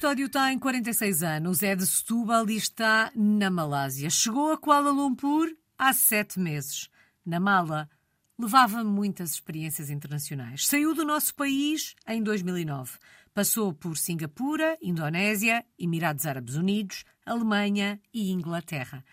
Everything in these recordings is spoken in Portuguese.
Custódio tem 46 anos, é de Setúbal e está na Malásia. Chegou a Kuala Lumpur há sete meses. Na mala, levava muitas experiências internacionais. Saiu do nosso país em 2009. Passou por Singapura, Indonésia, Emirados Árabes Unidos, Alemanha e Inglaterra.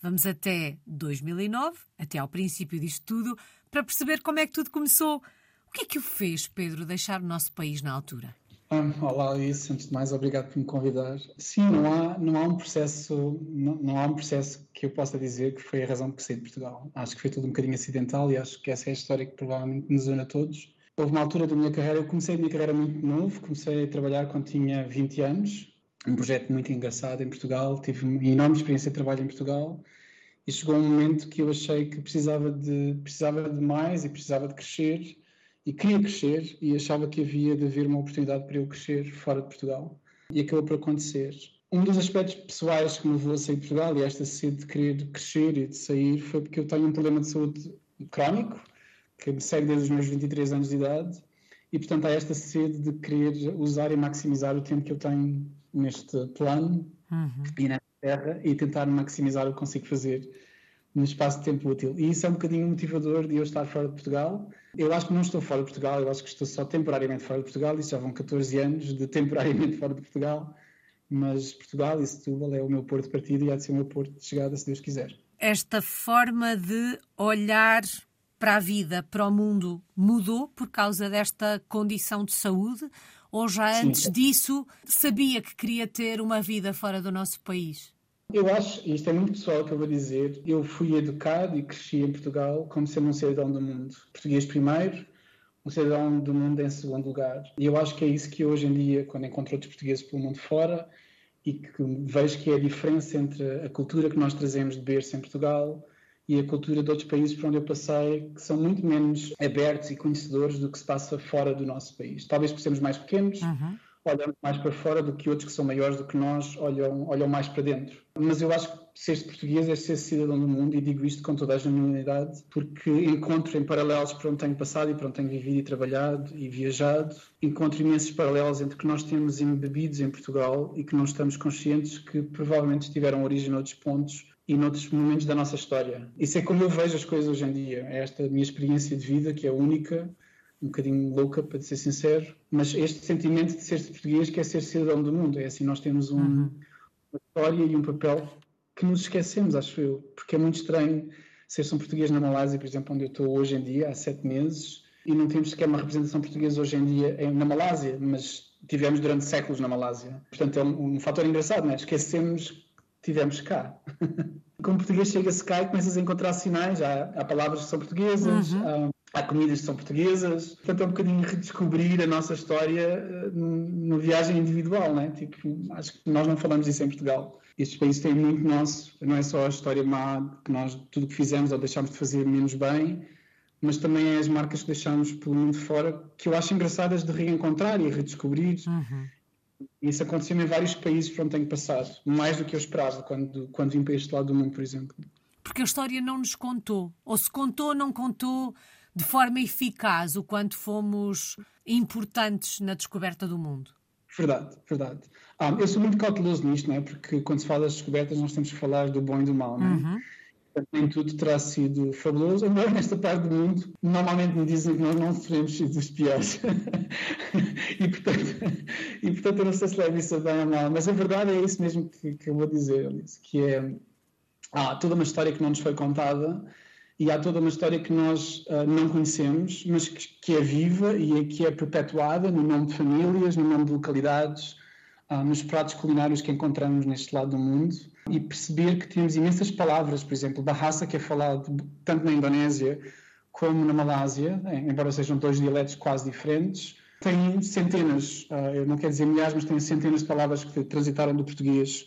Vamos até 2009, até ao princípio disto tudo, para perceber como é que tudo começou. O que é que o fez, Pedro, deixar o nosso país na altura? Um, olá, Alice. Antes de mais, obrigado por me convidar. Sim, não há, não há um processo, não, não, há um processo que eu possa dizer que foi a razão por sair de Portugal. Acho que foi tudo um bocadinho acidental e acho que essa é a história que provavelmente nos une a todos. Houve uma altura da minha carreira, eu comecei a minha carreira muito novo, comecei a trabalhar quando tinha 20 anos, um projeto muito engraçado em Portugal, tive uma enorme experiência de trabalho em Portugal e chegou um momento que eu achei que precisava de, precisava de mais e precisava de crescer e queria crescer e achava que havia de haver uma oportunidade para eu crescer fora de Portugal. E acabou por acontecer. Um dos aspectos pessoais que me levou a sair de Portugal e esta sede de querer crescer e de sair foi porque eu tenho um problema de saúde crónico que me segue desde os meus 23 anos de idade e, portanto, há esta sede de querer usar e maximizar o tempo que eu tenho neste plano uhum. e nesta terra e tentar maximizar o que consigo fazer no espaço de tempo útil. E isso é um bocadinho motivador de eu estar fora de Portugal. Eu acho que não estou fora de Portugal, eu acho que estou só temporariamente fora de Portugal, isso já vão 14 anos de temporariamente fora de Portugal, mas Portugal e Setúbal é o meu porto de partida e há de ser o meu porto de chegada, se Deus quiser. Esta forma de olhar para a vida, para o mundo, mudou por causa desta condição de saúde? Ou já antes Sim. disso sabia que queria ter uma vida fora do nosso país? Eu acho, isto é muito pessoal que eu vou dizer, eu fui educado e cresci em Portugal como sendo um cidadão do mundo. Português primeiro, um cidadão do mundo em segundo lugar. E eu acho que é isso que hoje em dia, quando encontro outros portugueses pelo mundo fora, e que vejo que é a diferença entre a cultura que nós trazemos de berço em Portugal e a cultura de outros países por onde eu passei, que são muito menos abertos e conhecedores do que se passa fora do nosso país. Talvez por sermos mais pequenos, uhum olham mais para fora do que outros que são maiores do que nós olham, olham mais para dentro. Mas eu acho que ser português é ser cidadão do mundo e digo isto com toda a genuinidade porque encontro em paralelos para onde tenho passado e para onde tenho vivido e trabalhado e viajado, encontro imensos paralelos entre que nós temos embebidos em Portugal e que não estamos conscientes que provavelmente tiveram origem noutros pontos e noutros momentos da nossa história. Isso é como eu vejo as coisas hoje em dia. É esta minha experiência de vida que é única um bocadinho louca, para ser sincero, mas este sentimento de ser português que é ser cidadão do mundo. É assim, nós temos um, uhum. uma história e um papel que nos esquecemos, acho eu, porque é muito estranho ser um português na Malásia, por exemplo, onde eu estou hoje em dia, há sete meses, e não temos sequer uma representação portuguesa hoje em dia na Malásia, mas tivemos durante séculos na Malásia. Portanto, é um, um fator engraçado, não é? Esquecemos que tivemos cá. Como português chega-se cá e começas a encontrar sinais, há, há palavras que são portuguesas, uhum. há, há comidas que são portuguesas. Portanto, é um bocadinho redescobrir a nossa história eh, numa viagem individual, né? Tipo, acho que nós não falamos isso em Portugal. Estes países têm muito nosso, não é só a história má que nós, tudo que fizemos ou deixámos de fazer menos bem, mas também é as marcas que deixámos pelo mundo fora, que eu acho engraçadas de reencontrar e redescobrir. Uhum. Isso aconteceu em vários países por onde tenho passado, mais do que eu esperava quando, quando vim para este lado do mundo, por exemplo. Porque a história não nos contou, ou se contou, não contou de forma eficaz o quanto fomos importantes na descoberta do mundo. Verdade, verdade. Ah, eu sou muito cauteloso nisto, não é? Porque quando se fala das descobertas, nós temos que falar do bom e do mau, não é? Uhum. Nem tudo terá sido fabuloso, embora nesta parte do mundo normalmente me dizem que nós não teremos sido dos piores. e, portanto, e portanto eu não sei se levo isso a bem ou mal, mas a verdade é isso mesmo que, que eu vou dizer, Alice, que é há toda uma história que não nos foi contada e há toda uma história que nós uh, não conhecemos, mas que, que, é viva e é, que é perpetuada no nome de famílias, no nome de localidades, uh, nos pratos culinários que encontramos neste lado do mundo. E perceber que temos imensas palavras, por exemplo, Bahasa, que é falado tanto na Indonésia como na Malásia, embora sejam dois dialetos quase diferentes, tem centenas, uh, eu não quero dizer milhares, mas tem centenas de palavras que transitaram do português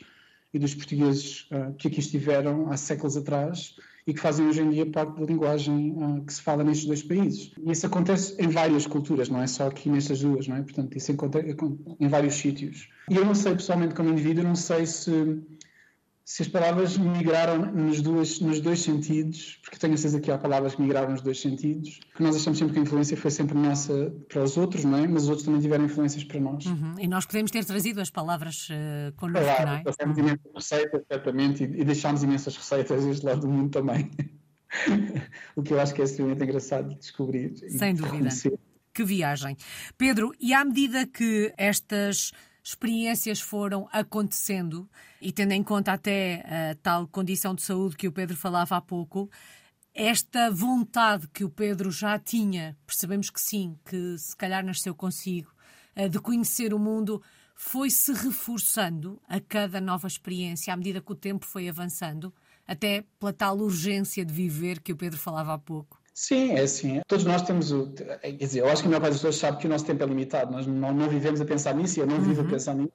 e dos portugueses que aqui estiveram há séculos atrás e que fazem hoje em dia parte da linguagem uh, que se fala nestes dois países. E isso acontece em várias culturas, não é só aqui nestas duas, não é? Portanto, isso acontece em vários sítios. E eu não sei, pessoalmente, como indivíduo, não sei se, se as palavras migraram nos, duas, nos dois sentidos, porque tenho a certeza que há palavras que migraram nos dois sentidos, que nós achamos sempre que a influência foi sempre nossa para os outros, não é? Mas os outros também tiveram influências para nós. Uhum. E nós podemos ter trazido as palavras uh, connosco, claro, não é? Passamos uhum. imensas receitas, certamente, e, e deixámos imensas receitas deste lado do mundo também. o que eu acho que é extremamente engraçado de descobrir. Sem dúvida. Que viagem. Pedro, e à medida que estas experiências foram acontecendo e tendo em conta até a tal condição de saúde que o Pedro falava há pouco, esta vontade que o Pedro já tinha, percebemos que sim, que se calhar nasceu consigo, eh, de conhecer o mundo, foi se reforçando a cada nova experiência à medida que o tempo foi avançando, até pela tal urgência de viver que o Pedro falava há pouco. Sim, é assim. Todos nós temos o. Quer dizer, eu acho que a maior parte das pessoas sabe que o nosso tempo é limitado. Nós não, não vivemos a pensar nisso e eu não vivo uhum. a pensar nisso.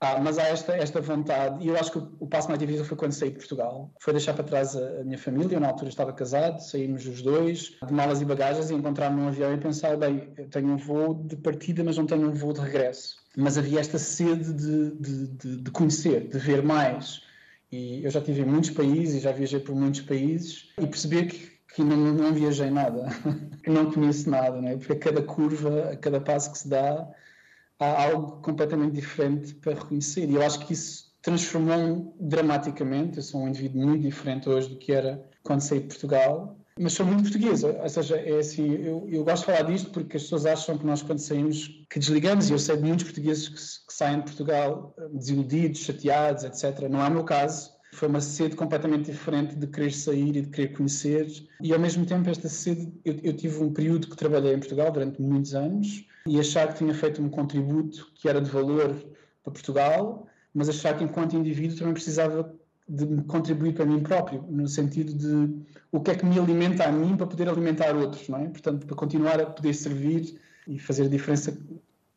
Ah, mas há esta, esta vontade, e eu acho que o, o, passo mais difícil foi quando saí de Portugal. Foi deixar para trás a, a, minha família, eu na altura estava casado, saímos os dois, de malas e bagagens, e encontrar-me num avião e pensar: bem, eu tenho um voo de partida, mas não tenho um voo de regresso. Mas havia esta sede de, de, de, de conhecer, de ver mais. E eu já estive em muitos países, já viajei por muitos países, e perceber que que não, não viajei nada, que não conheço nada, né? porque a cada curva, a cada passo que se dá, há algo completamente diferente para reconhecer. E eu acho que isso transformou-me dramaticamente. Eu sou um indivíduo muito diferente hoje do que era quando saí de Portugal. Mas sou muito portuguesa, ou seja, é assim, eu, eu gosto de falar disto porque as pessoas acham que nós quando saímos, que desligamos, e eu sei de muitos portugueses que, que saem de Portugal desiludidos, chateados, etc. Não é o meu caso foi uma sede completamente diferente de querer sair e de querer conhecer. E ao mesmo tempo, esta sede, eu, eu, tive um período que trabalhei em Portugal durante muitos anos e achar que tinha feito um contributo que era de valor para Portugal, mas achar que enquanto indivíduo também precisava de contribuir para mim próprio, no sentido de o que é que me alimenta a mim para poder alimentar outros, não é? Portanto, para continuar a poder servir e fazer a diferença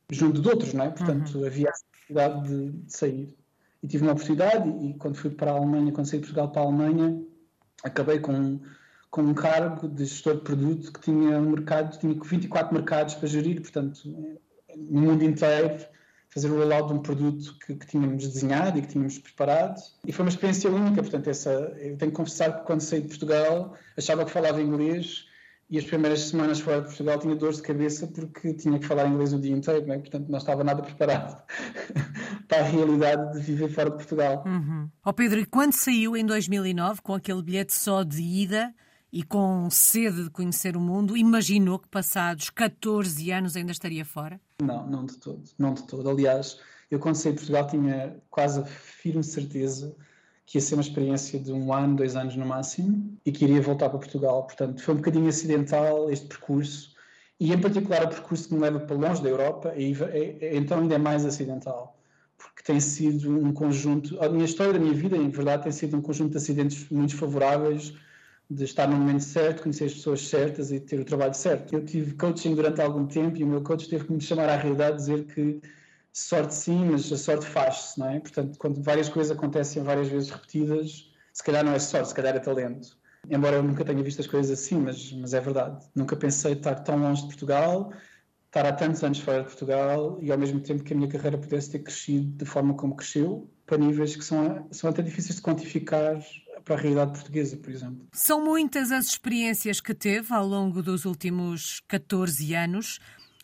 junto de outros, não é? Portanto, uhum. havia a necessidade de, de sair e tive uma oportunidade e quando fui para a Alemanha, quando saí de Portugal para a Alemanha, acabei com, com um cargo de gestor de produto que tinha um mercado, tinha 24 mercados para gerir, portanto, no mundo inteiro, fazer o rollout de um produto que, que, tínhamos desenhado e que tínhamos preparado. E foi uma experiência única, portanto, essa, eu tenho que confessar que quando saí de Portugal achava que falava inglês e as primeiras semanas fora de Portugal tinha dores de cabeça porque tinha que falar inglês o dia inteiro, né? portanto não estava nada preparado para a realidade de viver fora de Portugal. Uhum. Oh Pedro, e quando saiu em 2009 com aquele bilhete só de ida e com sede de conhecer o mundo, imaginou que passados 14 anos ainda estaria fora? Não, não de todo, não de todo. Aliás, eu quando saí de Portugal tinha quase a firme certeza que ia ser uma experiência de um ano, dois anos no máximo, e que iria voltar para Portugal. Portanto, foi um bocadinho acidental este percurso, e em particular o percurso que me leva para longe da Europa, e, então ainda é mais acidental, porque tem sido um conjunto, a minha história da minha vida, em verdade, tem sido um conjunto de acidentes muito favoráveis, de estar no momento certo, conhecer as pessoas certas e ter o trabalho certo. Eu tive coaching durante algum tempo e o meu coach teve que me chamar à realidade, dizer que sorte sim, mas a sorte faz-se, não é? Portanto, quando várias coisas acontecem várias vezes repetidas, se calhar não é sorte, se calhar é talento. Embora eu nunca tenha visto as coisas assim, mas, mas é verdade. Nunca pensei estar tão longe de Portugal, estar há tantos anos fora de Portugal e ao mesmo tempo que a minha carreira pudesse ter crescido da forma como cresceu, para níveis que são, são até difíceis de quantificar para a realidade portuguesa, por exemplo. São muitas as experiências que teve ao longo dos últimos 14 anos.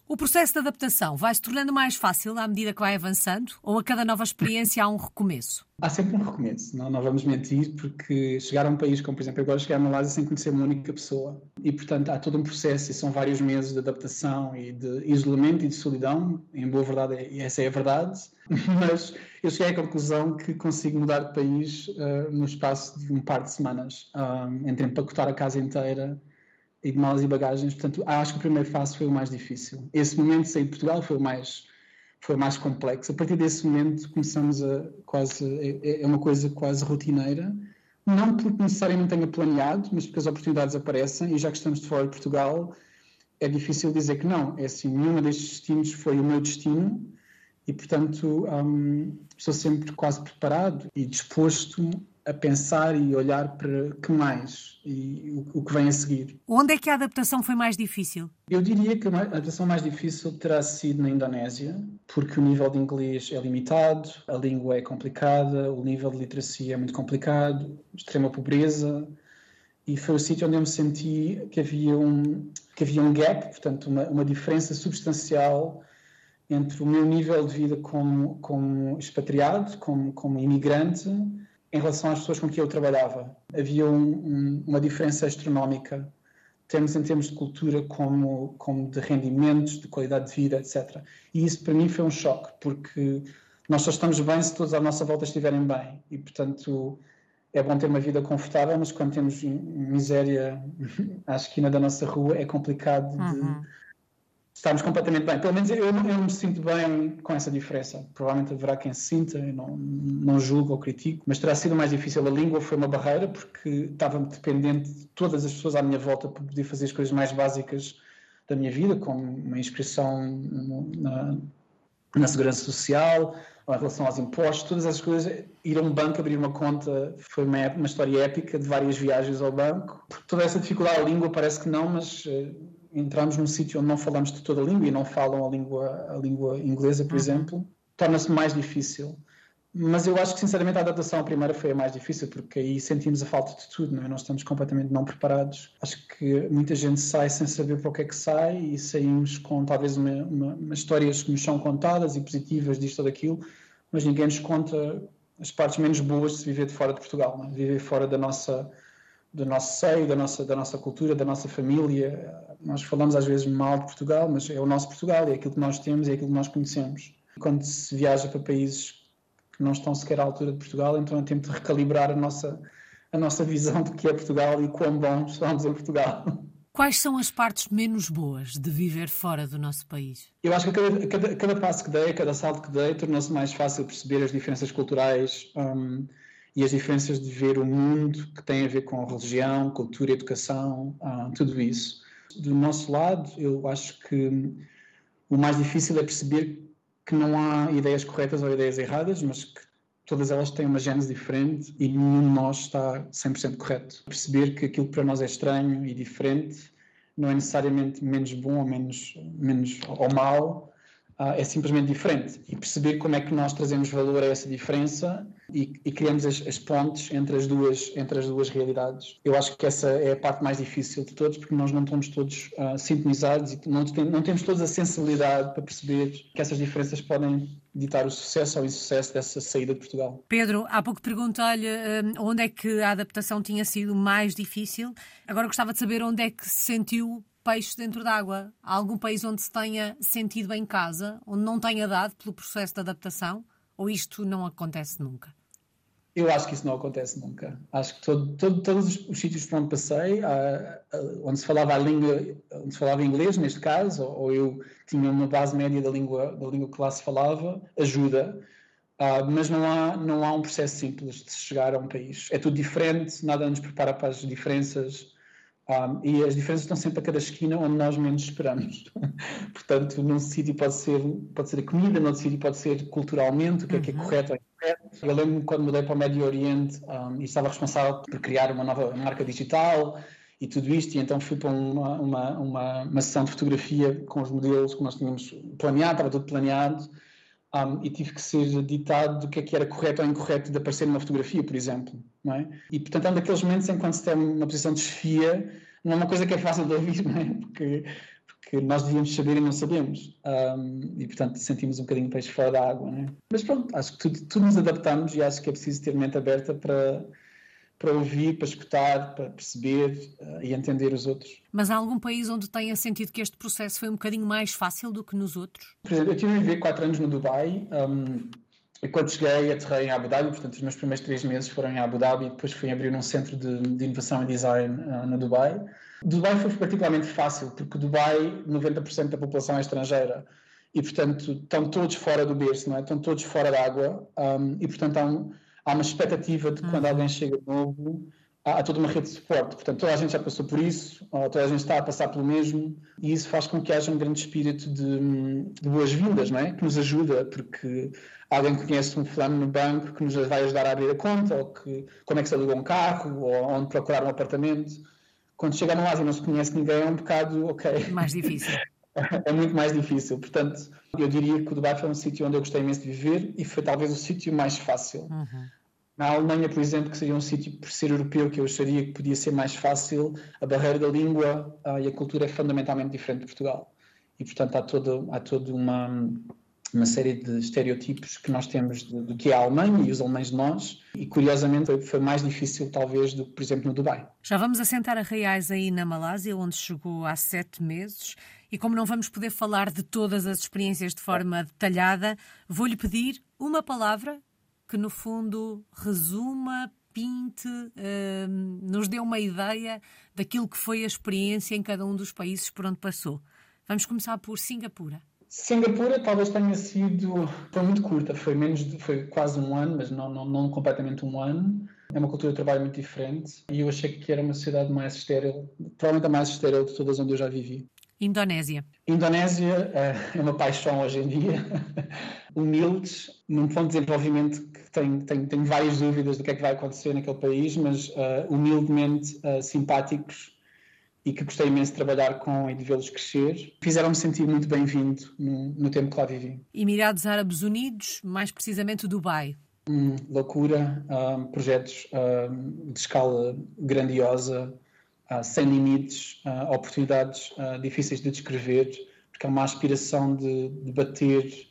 O processo de adaptação vai se tornando mais fácil à medida que vai avançando ou a cada nova experiência há um recomeço? Há sempre um recomeço, não, não vamos mentir, porque chegar a um país como, por exemplo, agora chegar a Malásia sem conhecer uma única pessoa e, portanto, há todo um processo e são vários meses de adaptação e de isolamento e de solidão, em boa verdade, essa é a verdade, mas eu cheguei à conclusão que consigo mudar de país uh, no espaço de um par de semanas, um, entre empacotar a casa inteira e de malas e bagagens. Portanto, acho que o primeiro passo foi o mais difícil. Esse momento de sair de Portugal foi o mais foi mais complexo. A partir desse momento começamos a quase é, é uma coisa quase rotineira, não porque necessariamente tenha planeado, mas porque as oportunidades aparecem e já que estamos de fora de Portugal é difícil dizer que não. É assim, nenhum destes destinos foi o meu destino e, portanto, um, estou sempre quase preparado e disposto a pensar e olhar para que mais e o, o, que vem a seguir. Onde é que a adaptação foi mais difícil? Eu diria que a adaptação mais difícil terá sido na Indonésia, porque o nível de inglês é limitado, a língua é complicada, o nível de literacia é muito complicado, extrema pobreza, e foi o sítio onde eu me senti que havia um, que havia um gap, portanto, uma, uma diferença substancial entre o meu nível de vida como, como expatriado, como, como imigrante, em relação às pessoas com quem eu trabalhava. Havia um, um, uma diferença astronómica, temos em termos de cultura, como, como de rendimentos, de qualidade de vida, etc. E isso para mim foi um choque, porque nós só estamos bem se todos à nossa volta estiverem bem. E, portanto, é bom ter uma vida confortável, mas quando temos miséria à esquina da nossa rua, é complicado de uhum estamos completamente bem. Pelo menos eu, eu me sinto bem com essa diferença. Provavelmente haverá quem se sinta, eu não, não julgo ou critico, mas terá sido mais difícil. A língua foi uma barreira porque estava-me dependente de todas as pessoas à minha volta para poder fazer as coisas mais básicas da minha vida, como uma inscrição na, na segurança social, em relação aos impostos, todas essas coisas. Ir a um banco, abrir uma conta, foi uma, uma história épica de várias viagens ao banco. Por toda essa dificuldade, a língua parece que não, mas eh, entramos num sítio onde não falamos de toda a língua e não falam a língua, a língua inglesa, por uhum. exemplo, torna-se mais difícil. Mas eu acho que, sinceramente, a adaptação à primeira foi a mais difícil, porque aí sentimos a falta de tudo, não é? Nós estamos completamente não preparados. Acho que muita gente sai sem saber para o que é que sai e saímos com talvez uma, uma, uma histórias que nos são contadas e positivas disto ou daquilo, mas ninguém nos conta as partes menos boas de se viver de fora de Portugal, não é? viver fora da nossa do nosso seio, da nossa, da nossa cultura, da nossa família. Nós falamos às vezes mal de Portugal, mas é o nosso Portugal, é aquilo que nós temos, é aquilo que nós conhecemos. Quando se viaja para países que não estão sequer à altura de Portugal, então é tempo de recalibrar a nossa, a nossa visão do que é Portugal e quão bons somos em Portugal. Quais são as partes menos boas de viver fora do nosso país? Eu acho que cada, cada, cada passo que dei, cada salto que dei, tornou-se mais fácil perceber as diferenças culturais. Um, e as diferenças de ver o mundo que tem a ver com religião, cultura, educação, uh, tudo isso. Do nosso lado, eu acho que o mais difícil é perceber que não há ideias corretas ou ideias erradas, mas que todas elas têm uma gênese diferente e nenhum de nós está 100% correto. Perceber que aquilo que para nós é estranho e diferente não é necessariamente menos bom ou menos, menos ou mau, uh, é simplesmente diferente. E perceber como é que nós trazemos valor a essa diferença e, e criamos as, as, pontes entre as, duas, entre as duas realidades. Eu acho que essa é a parte mais difícil de todos, porque nós não estamos todos uh, sintonizados e não, tem, não temos todos a sensibilidade para perceber que essas diferenças podem ditar o sucesso ou o insucesso dessa saída de Portugal. Pedro, há pouco perguntei-lhe um, onde é que a adaptação tinha sido mais difícil. Agora gostava de saber onde é que se sentiu peixe dentro d'água. Há algum país onde se tenha sentido em casa, onde não tenha dado pelo processo de adaptação? Ou isto não acontece nunca? Eu acho que isso não acontece nunca. Acho que todo, todo, todos os, os, sítios por onde passei, onde se falava a língua, onde se falava inglês, neste caso, ou, ou, eu tinha uma base média da língua, da língua que lá se falava, ajuda. Uh, mas não há, não há um processo simples de se chegar a um país. É tudo diferente, nada nos prepara para as diferenças. Um, e as diferenças estão sempre a cada esquina onde nós menos esperamos. Portanto, num sítio pode ser, pode ser a comida, num sítio pode ser culturalmente, o que é que é uhum. correto ou incorreto. Eu lembro-me quando mudei para o Médio Oriente um, e estava responsável por criar uma nova marca digital e tudo isto, e então fui para uma, uma, uma, uma sessão de fotografia com os modelos que nós tínhamos planeado, estava tudo planeado, um, e tive que ser ditado do que é que era correto ou incorreto de aparecer numa fotografia, por exemplo. Não é? E, portanto, é um daqueles momentos em que quando se tem uma posição de chefia, não é uma coisa que é fácil de ouvir, não é? Porque, porque nós devíamos saber e não sabemos. Um, e, portanto, sentimos um bocadinho peixe fora da água, não é? Mas pronto, acho que tudo, tudo nos adaptamos e acho que é preciso ter mente aberta para para ouvir, para escutar, para perceber uh, e entender os outros. Mas há algum país onde tenha sentido que este processo foi um bocadinho mais fácil do que nos outros? Por exemplo, eu tive a viver quatro anos no Dubai. Um, e quando cheguei, aterrei em Abu Dhabi, portanto, os meus primeiros três meses foram em Abu Dhabi, e depois fui abrir um centro de, de inovação e design uh, no Dubai. Dubai foi particularmente fácil, porque Dubai, 90% da população é estrangeira e, portanto, estão todos fora do berço, não é? estão todos fora da água um, e, portanto, há um, há uma expectativa de que quando uhum. alguém chega novo há toda uma rede de suporte. Portanto, toda a gente já passou por isso, toda a gente está a passar pelo mesmo, e isso faz com que haja um grande espírito de, de boas-vindas, não é? Que nos ajuda, porque alguém conhece um fulano no banco que nos vai ajudar a abrir a conta, ou que, como é que se aluga um carro, ou onde procurar um apartamento. Quando chega no Ásia e não se conhece ninguém, é um bocado, ok. Mais difícil. é muito mais difícil. Portanto, eu diria que o Dubai foi um sítio onde eu gostei imenso de viver e foi talvez o sítio mais fácil. Uhum. Na Alemanha, por exemplo, que seria um sítio, por ser europeu, que eu acharia que podia ser mais fácil, a barreira da língua uh, e a cultura é fundamentalmente diferente de Portugal. E, portanto, há toda, há toda uma, uma série de estereotipos que nós temos do que é a Alemanha e os alemães de nós, e curiosamente foi, foi, mais difícil, talvez, do que, por exemplo, no Dubai. Já vamos assentar a reais aí na Malásia, onde chegou há sete meses, e como não vamos poder falar de todas as experiências de forma detalhada, vou-lhe pedir uma palavra que, no fundo, resuma, pinte, uh, nos dê uma ideia daquilo que foi a experiência em cada um dos países por onde passou. Vamos começar por Singapura. Singapura talvez tenha sido foi muito curta, foi menos foi quase um ano, mas não, não, não completamente um ano. É uma cultura de trabalho muito diferente e eu achei que era uma cidade mais estéril, provavelmente a mais estéril de todas onde eu já vivi. Indonésia. Indonésia uh, é uma paixão hoje em dia. Humildes, num ponto de desenvolvimento que tenho, tenho, tenho, várias dúvidas do que é que vai acontecer naquele país, mas uh, humildemente uh, simpáticos e que gostei imenso de trabalhar com e de vê-los crescer. Fizeram-me sentir muito bem-vindo no, no, tempo que lá vivi. Emirados Árabes Unidos, mais precisamente Dubai. Hum, loucura, um, projetos um, de escala grandiosa, uh, sem limites, uh, oportunidades uh, difíceis de descrever, porque é uma aspiração de, de bater,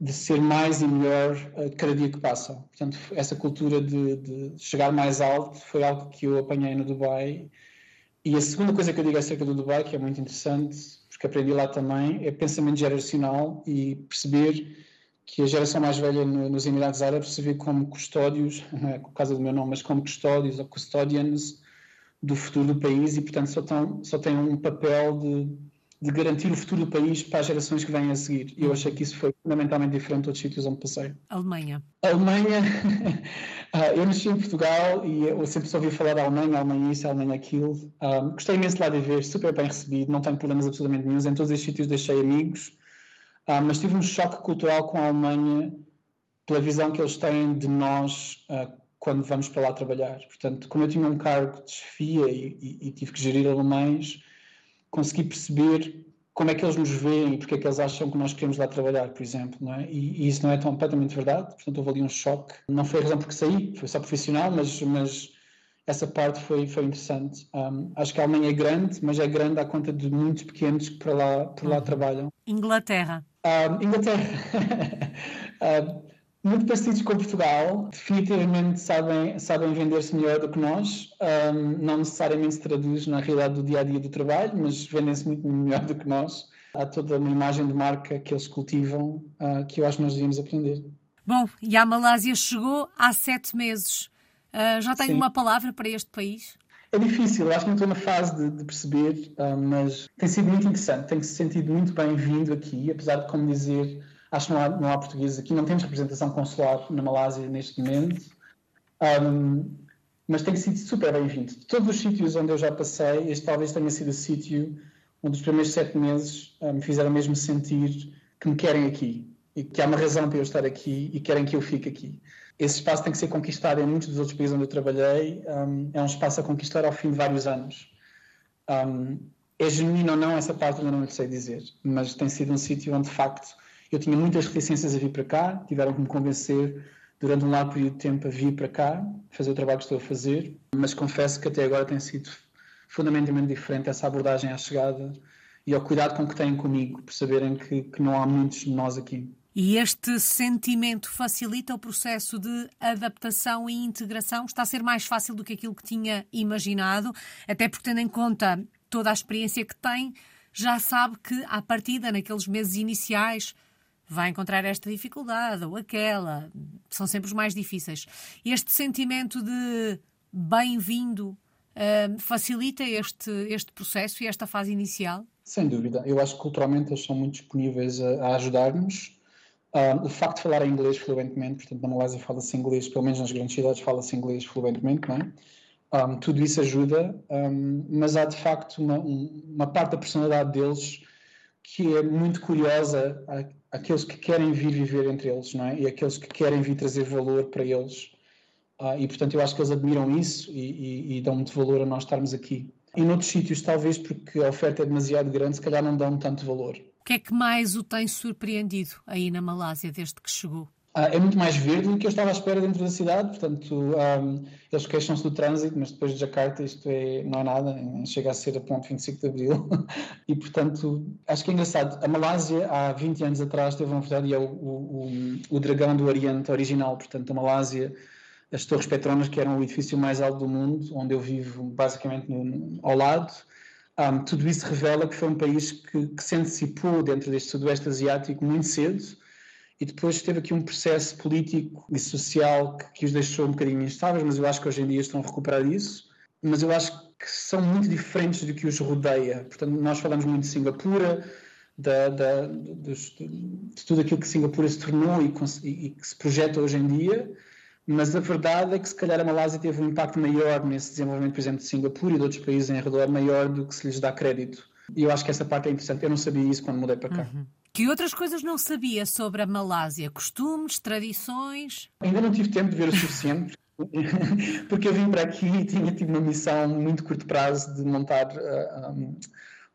de ser mais e melhor cada dia que passa. Portanto, essa cultura de, de, chegar mais alto foi algo que eu apanhei no Dubai. E a segunda coisa que eu digo acerca do Dubai, que é muito interessante, porque aprendi lá também, é pensamento geracional e perceber que a geração mais velha nos Emirados Árabes se vê como custódios, não é por causa do meu nome, mas como custódios ou custodians do futuro do país e, portanto, só, tão, só tem um papel de, de, garantir o futuro do país para as gerações que vêm a seguir. E eu achei que isso foi fundamentalmente diferente de outros sítios onde passei. Alemanha. Alemanha. Ah, eu nasci em Portugal e eu sempre só ouvi falar da Alemanha, Alemanha isso, Alemanha aquilo. Um, ah, gostei imenso de lá de ver, super bem recebido, não tenho problemas absolutamente nenhum. Em todos estes sítios deixei amigos, um, ah, mas tive um choque cultural com a Alemanha pela visão que eles têm de nós uh, quando vamos para lá trabalhar. Portanto, como eu tinha um cargo de chefia e, e, e, tive que gerir alemães, consegui perceber como é que eles nos veem e porque é que eles acham que nós queremos lá trabalhar, por exemplo, não é? E, e isso não é tão completamente verdade, portanto houve ali um choque. Não foi a razão porque saí, foi só profissional, mas, mas essa parte foi, foi interessante. Um, acho que a Alemanha é grande, mas é grande à conta de muitos pequenos que por lá, por lá uhum. trabalham. Inglaterra. Um, Inglaterra. um, muito parecidos com Portugal, definitivamente sabem, sabem vender-se melhor do que nós. Um, não necessariamente se traduz na realidade do dia a dia do trabalho, mas vendem-se muito melhor do que nós. Há toda uma imagem de marca que eles cultivam uh, que eu acho que nós devíamos aprender. Bom, e a Malásia chegou há sete meses. Uh, já tem Sim. uma palavra para este país? É difícil, acho que não estou na fase de, de perceber, uh, mas tem sido muito interessante. Tenho se sentido muito bem-vindo aqui, apesar de, como dizer, Acho que não há, não há portugueses aqui, não temos representação consular na Malásia neste momento, um, mas tem sido super bem-vindo. De todos os sítios onde eu já passei, este talvez tenha sido o sítio onde os primeiros sete meses um, me fizeram mesmo sentir que me querem aqui e que há uma razão para eu estar aqui e querem que eu fique aqui. Esse espaço tem que ser conquistado em muitos dos outros países onde eu trabalhei. Um, é um espaço a conquistar ao fim de vários anos. Um, é genuíno ou não, essa parte ainda não lhe sei dizer, mas tem sido um sítio onde, de facto, eu tinha muitas reticências a vir para cá, tiveram que me convencer durante um largo período de tempo a vir para cá, fazer o trabalho que estou a fazer, mas confesso que até agora tem sido fundamentalmente diferente essa abordagem à chegada e ao cuidado com que têm comigo, por saberem que, que não há muitos de nós aqui. E este sentimento facilita o processo de adaptação e integração? Está a ser mais fácil do que aquilo que tinha imaginado, até porque, tendo em conta toda a experiência que tem, já sabe que, à partida, naqueles meses iniciais, vai encontrar esta dificuldade ou aquela. São sempre os mais difíceis. Este sentimento de bem-vindo uh, facilita este, este processo e esta fase inicial? Sem dúvida. Eu acho que culturalmente eles são muito disponíveis a, a ajudar-nos. Uh, o facto de falar inglês fluentemente, portanto, na Malásia fala-se inglês, pelo menos nas grandes cidades fala-se inglês fluentemente, não é? Um, tudo isso ajuda, um, mas há de facto uma, uma, parte da personalidade deles que é muito curiosa àqueles que querem vir viver entre eles, não é? E aqueles que querem vir trazer valor para eles. Uh, e portanto eu acho que eles admiram isso e, e, e dão muito valor a nós estarmos aqui. E noutros sítios, talvez porque a oferta é demasiado grande, se calhar não dão tanto valor. O que é que mais o tem surpreendido aí na Malásia desde que chegou? Ah, é muito mais verde do que eu estava à espera dentro da cidade, portanto, um, eles queixam-se do trânsito, mas depois de Jakarta isto é, não é nada, chega a ser a ponto 25 de Abril. e, portanto, acho que é engraçado. A Malásia, há 20 anos atrás, teve uma verdade, e é o, o, o, dragão do Oriente original, portanto, a Malásia, as Torres Petronas, que eram o edifício mais alto do mundo, onde eu vivo basicamente no, ao lado, um, tudo isso revela que foi um país que, que se antecipou dentro deste Sudoeste Asiático muito cedo, e depois teve aqui um processo político e social que, que, os deixou um bocadinho instáveis, mas eu acho que hoje em dia estão a recuperar isso. Mas eu acho que são muito diferentes do que os rodeia. Portanto, nós falamos muito de Singapura, da, da, de, de, tudo aquilo que Singapura se tornou e, e, que se projeta hoje em dia, mas a verdade é que se calhar a Malásia teve um impacto maior nesse desenvolvimento, por exemplo, de Singapura e de outros países em redor, maior do que se lhes dá crédito. E eu acho que essa parte é interessante. Eu não sabia isso quando mudei para cá. Uhum. Que outras coisas não sabia sobre a Malásia? Costumes, tradições? Ainda não tive tempo de ver o suficiente, porque eu vim para aqui e tinha tido uma missão muito curto prazo de montar uh, ah, um,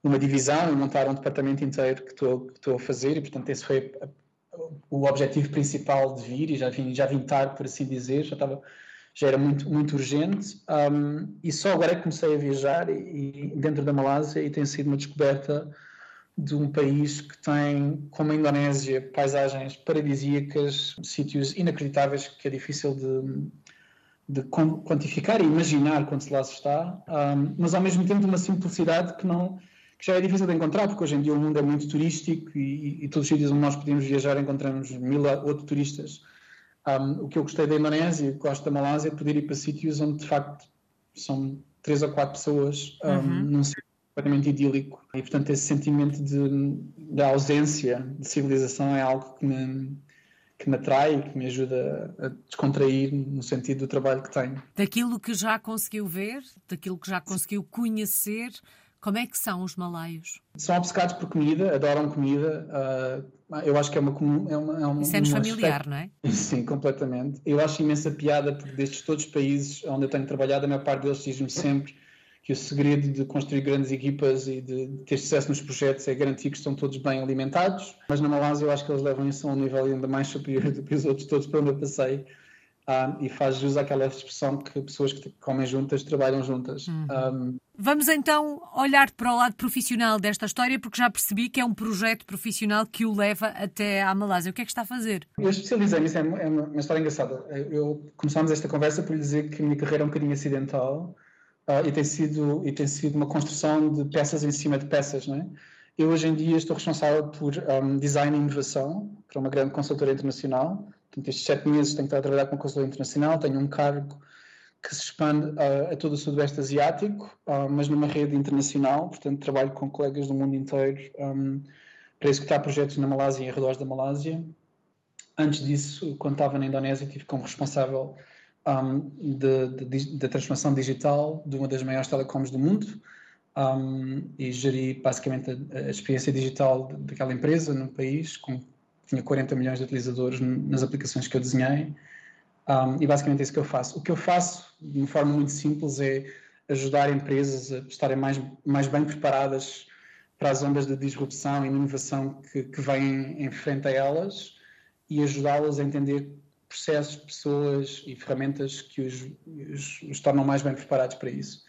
uma divisão e montar um departamento inteiro que estou, a fazer, e portanto esse foi o objetivo principal de vir, e já vim, já vim tarde, por assim dizer, já estava já era muito, muito urgente um, e só agora é que comecei a viajar e, e, dentro da Malásia e tem sido uma descoberta de um país que tem, como a Indonésia, paisagens paradisíacas, sítios inacreditáveis que é difícil de, de quantificar e imaginar quando se lá se está, um, mas ao mesmo tempo uma simplicidade que não que já é difícil de encontrar, porque hoje em dia o mundo é muito turístico e, e, e todos os sítios onde nós podemos viajar encontramos mil outros turistas. Um, o que eu gostei da Indonésia, gosto da Malásia, é poder ir para sítios onde de facto são três ou quatro pessoas um, uhum. num sítio completamente idílico. E, portanto, esse sentimento de, de ausência de civilização é algo que me, que me atrai e que me ajuda a descontrair no sentido do trabalho que tenho. Daquilo que já conseguiu ver, daquilo que já conseguiu conhecer, como é que são os malaios? São obcecados por comida, adoram comida. Uh, eu acho que é uma. É uma, é uma Isso é-nos familiar, aspecto... não é? Sim, completamente. Eu acho imensa piada, porque destes todos os países onde eu tenho trabalhado, a maior parte deles diz-me sempre que o segredo de construir grandes equipas e de ter sucesso nos projetos é garantir que estão todos bem alimentados. Mas na Malásia eu acho que eles levam isso a um nível ainda mais superior do que os outros todos por onde eu passei. Ah, e faz jus àquela expressão que pessoas que comem juntas trabalham juntas. Uhum. Um... Vamos então olhar para o lado profissional desta história, porque já percebi que é um projeto profissional que o leva até à Malásia. O que é que está a fazer? Eu especializei-me, isso é uma história engraçada. Eu começámos esta conversa por lhe dizer que a minha carreira é um bocadinho acidental uh, e, tem sido, e tem sido uma construção de peças em cima de peças, não é? Eu hoje em dia estou responsável por um, design e inovação para uma grande consultora internacional. Portanto, estes sete meses tenho estado a trabalhar com uma consultora internacional, tenho um cargo que se expande uh, a todo o Sudoeste Asiático, uh, mas numa rede internacional, portanto trabalho com colegas do mundo inteiro um, para executar projetos na Malásia e arredores da Malásia. Antes disso, quando estava na Indonésia, tive como responsável um, da transformação digital de uma das maiores telecoms do mundo um, e geri basicamente a, a, experiência digital daquela empresa no país, com, tinha 40 milhões de utilizadores nas aplicações que eu desenhei um, e basicamente é isso que eu faço. O que eu faço, de uma forma muito simples, é ajudar empresas a estarem mais, mais bem preparadas para as ondas de disrupção e inovação que, que vêm em frente a elas e ajudá-las a entender processos, pessoas e ferramentas que os, os, os, tornam mais bem preparados para isso.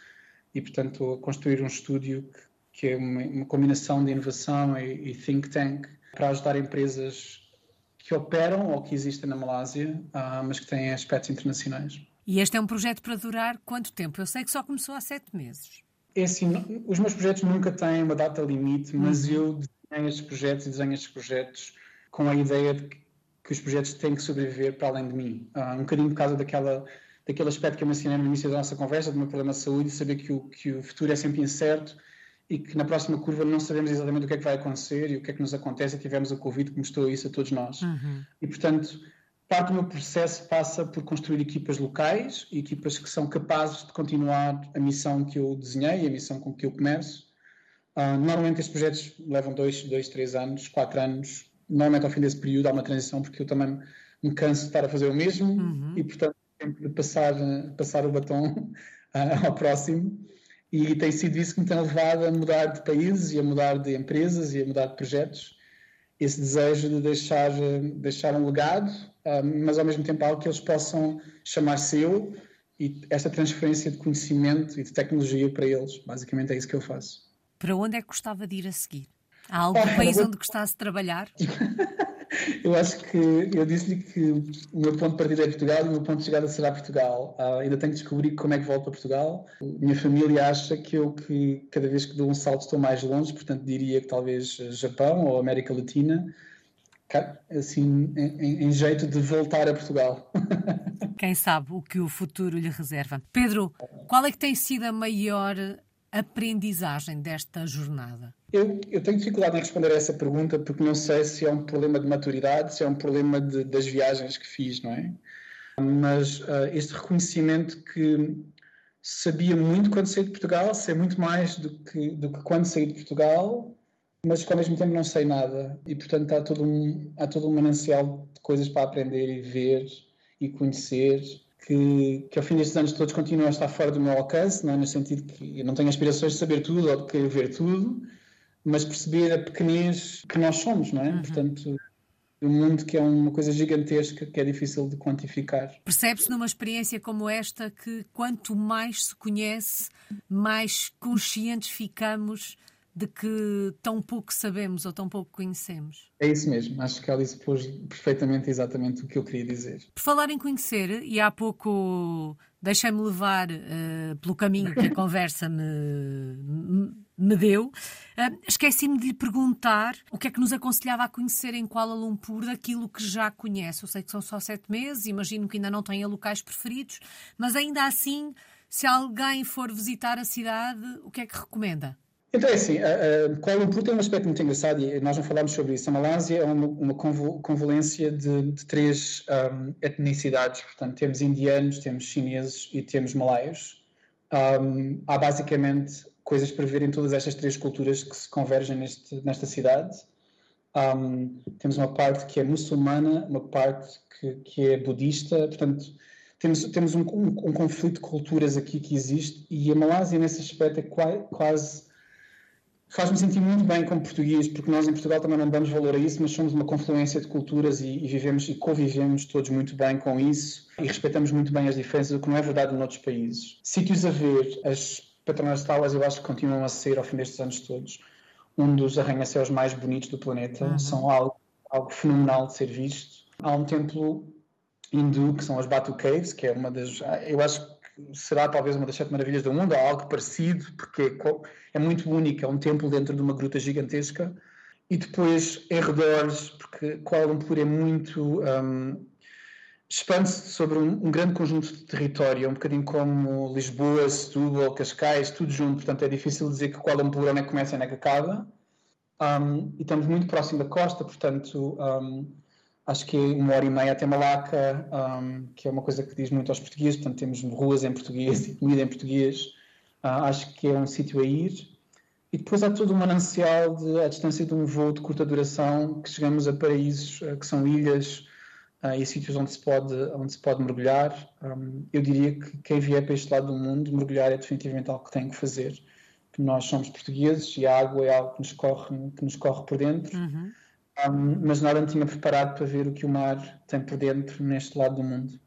E, portanto, construir um estúdio que, que é uma, uma, combinação de inovação e, e, think tank para ajudar empresas que operam ou que existem na Malásia, uh, mas que têm aspectos internacionais. E este é um projeto para durar quanto tempo? Eu sei que só começou há sete meses. É assim, os meus projetos nunca têm uma data limite, mas uhum. eu desenho estes projetos e desenho estes projetos com a ideia de que que os projetos têm que sobreviver para além de mim. Uh, um bocadinho por causa daquela, daquele aspecto que eu mencionei no início da nossa conversa, do meu problema de saúde, e saber que o, que o futuro é sempre incerto e que na próxima curva não sabemos exatamente o que é que vai acontecer e o que é que nos acontece e tivemos a Covid que mostrou isso a todos nós. Uhum. E, portanto, parte do meu processo passa por construir equipas locais, equipas que são capazes de continuar a missão que eu desenhei, a missão com que eu começo. Uh, normalmente estes projetos levam dois, dois, três anos, quatro anos. Normalmente ao fim desse período há uma transição porque eu também me canso de estar a fazer o mesmo uhum. e portanto sempre passar, passar o batom uh, ao próximo. E tem sido isso que me tem levado a mudar de países e a mudar de empresas e a mudar de projetos. Esse desejo de deixar, deixar um legado, uh, mas ao mesmo tempo algo que eles possam chamar seu e esta transferência de conhecimento e de tecnologia para eles. Basicamente é isso que eu faço. Para onde é que gostava de ir a seguir? Há algum ah, país onde gostasse de trabalhar? eu acho que eu disse-lhe que o meu ponto de partida é Portugal e o meu ponto de chegada será Portugal. Uh, ainda tenho que descobrir como é que volto para Portugal. Minha família acha que eu que cada vez que dou um salto estou mais longe, portanto diria que talvez Japão ou América Latina, assim, em, em jeito de voltar a Portugal. Quem sabe o que o futuro lhe reserva. Pedro, qual é que tem sido a maior aprendizagem desta jornada? Eu, eu, tenho dificuldade em responder a essa pergunta porque não sei se é um problema de maturidade, se é um problema de, das viagens que fiz, não é? Mas uh, este reconhecimento que sabia muito quando saí de Portugal, sei muito mais do que, do que quando saí de Portugal, mas que ao mesmo tempo não sei nada. E portanto há todo um, há todo um manancial de coisas para aprender e ver e conhecer que, que ao fim destes anos todos continuam a estar fora do meu alcance, não é? no sentido que eu não tenho aspirações de saber tudo ou de querer ver tudo, mas perceber a pequenez que nós somos, não é? Uhum. Portanto, um mundo que é uma coisa gigantesca que é difícil de quantificar. Percebe-se numa experiência como esta que quanto mais se conhece, mais conscientes ficamos de que tão pouco sabemos ou tão pouco conhecemos. É isso mesmo, acho que ela expôs perfeitamente exatamente o que eu queria dizer. Por falar em conhecer, e há pouco deixei-me levar uh, pelo caminho que a conversa me, me deu, uh, esqueci-me de lhe perguntar o que é que nos aconselhava a conhecer em Kuala Lumpur daquilo que já conhece. Eu sei que são só sete meses, imagino que ainda não tenha locais preferidos, mas ainda assim, se alguém for visitar a cidade, o que é que recomenda? Então é assim, Kuala Lumpur tem um aspecto muito engraçado e nós não falámos sobre isso. A Malásia é uma, uma convolência de, de três um, etnicidades, portanto temos indianos, temos chineses e temos malaios. Um, há basicamente coisas para ver em todas estas três culturas que se convergem neste, nesta cidade. Um, temos uma parte que é muçulmana, uma parte que, que é budista, portanto temos, temos um, um, um, conflito de culturas aqui que existe e a Malásia nesse aspecto é quase faz-me sentir muito bem como português, porque nós em Portugal também não damos valor a isso, mas somos uma confluência de culturas e, e vivemos e convivemos todos muito bem com isso e respeitamos muito bem as diferenças, o que não é verdade em outros países. Sítios a ver, as patronas de Talas eu acho que continuam a ser, ao fim destes anos todos, um dos arranha-céus mais bonitos do planeta, uhum. são algo, algo fenomenal de ser visto. Há um templo hindu, que são as Batu Caves, que é uma das. Eu acho será talvez uma das sete maravilhas do mundo, ou algo parecido, porque é, é muito único, é um templo dentro de uma gruta gigantesca. E depois, em redores, porque Kuala Lumpur é muito. Um, expande-se sobre um, um, grande conjunto de território, um bocadinho como Lisboa, Setúbal, Cascais, tudo junto. Portanto, é difícil dizer que Kuala Lumpur onde é que começa e é que acaba. Um, e estamos muito próximo da costa, portanto, um, acho que uma hora e meia até Malaca, um, que é uma coisa que diz muito aos portugueses, portanto temos ruas em português e comida em português, uh, acho que é um sítio a ir. E depois há todo um manancial de, à distância de um voo de curta duração, que chegamos a paraísos uh, que são ilhas e sítios onde se pode, onde se pode mergulhar. Um, eu diria que quem vier para este lado do mundo, mergulhar é definitivamente algo que tem que fazer. Que nós somos portugueses e a água é algo que nos corre, que nos corre por dentro. Uhum um, mas nada me tinha preparado para ver o que o mar tem por dentro neste lado do mundo.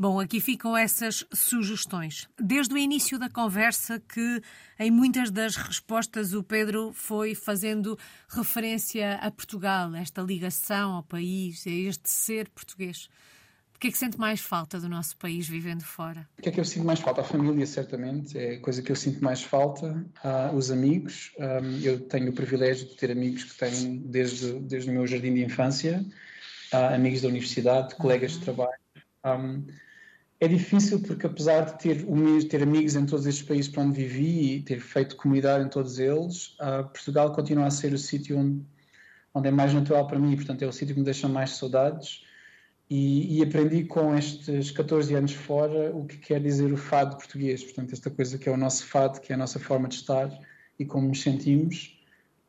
Bom, aqui ficam essas sugestões. Desde o início da conversa, que em muitas das respostas o Pedro foi fazendo referência a Portugal, esta ligação ao país, a este ser português. O que é que sente mais falta do nosso país vivendo fora? O que é que eu sinto mais falta? A família, certamente, é a coisa que eu sinto mais falta. Uh, os amigos, um, eu tenho o privilégio de ter amigos que tenho desde, desde o meu jardim de infância, uh, amigos da universidade, colegas uhum. de trabalho. Um, é difícil porque, apesar de ter, ter amigos em todos estes países para onde vivi e ter feito comunidade em todos eles, uh, Portugal continua a ser o sítio onde, onde é mais natural para mim, portanto, é o sítio que me deixa mais saudades E, e, aprendi com estes 14 anos fora o que quer dizer o fado português, portanto, esta coisa que é o nosso fado, que é a nossa forma de estar e como nos sentimos.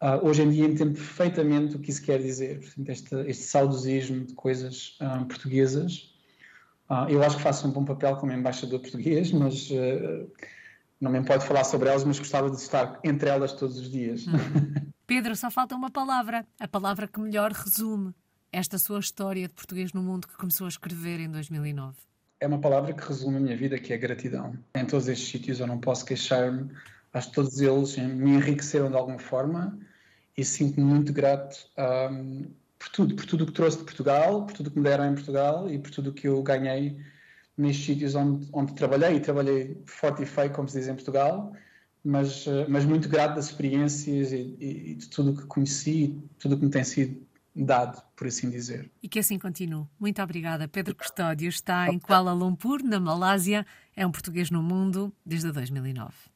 Uh, hoje em dia entendo perfeitamente o que isso quer dizer, portanto, este, este saudosismo de coisas uh, portuguesas. Uh, eu acho que faço um bom papel como embaixador português, mas não me pode falar sobre elas, mas gostava de estar entre elas todos os dias. Hum. Pedro, só falta uma palavra, a palavra que melhor resume esta sua história de português no mundo que começou a escrever em 2009? É uma palavra que resume a minha vida, que é gratidão. Em todos estes sítios eu não posso queixar-me. Acho que todos eles me enriqueceram de alguma forma e sinto-me muito grato um, por tudo, por tudo que trouxe de Portugal, por tudo que me deram em Portugal e por tudo que eu ganhei nestes sítios onde, onde trabalhei. E trabalhei forte e feio, como se diz em Portugal, mas, mas muito grato das experiências e, e, e de tudo que conheci, tudo que me tem sido dado, por assim dizer. E que assim continue. Muito obrigada. Pedro Custódio está em Kuala Lumpur, na Malásia. É um português no mundo desde 2009.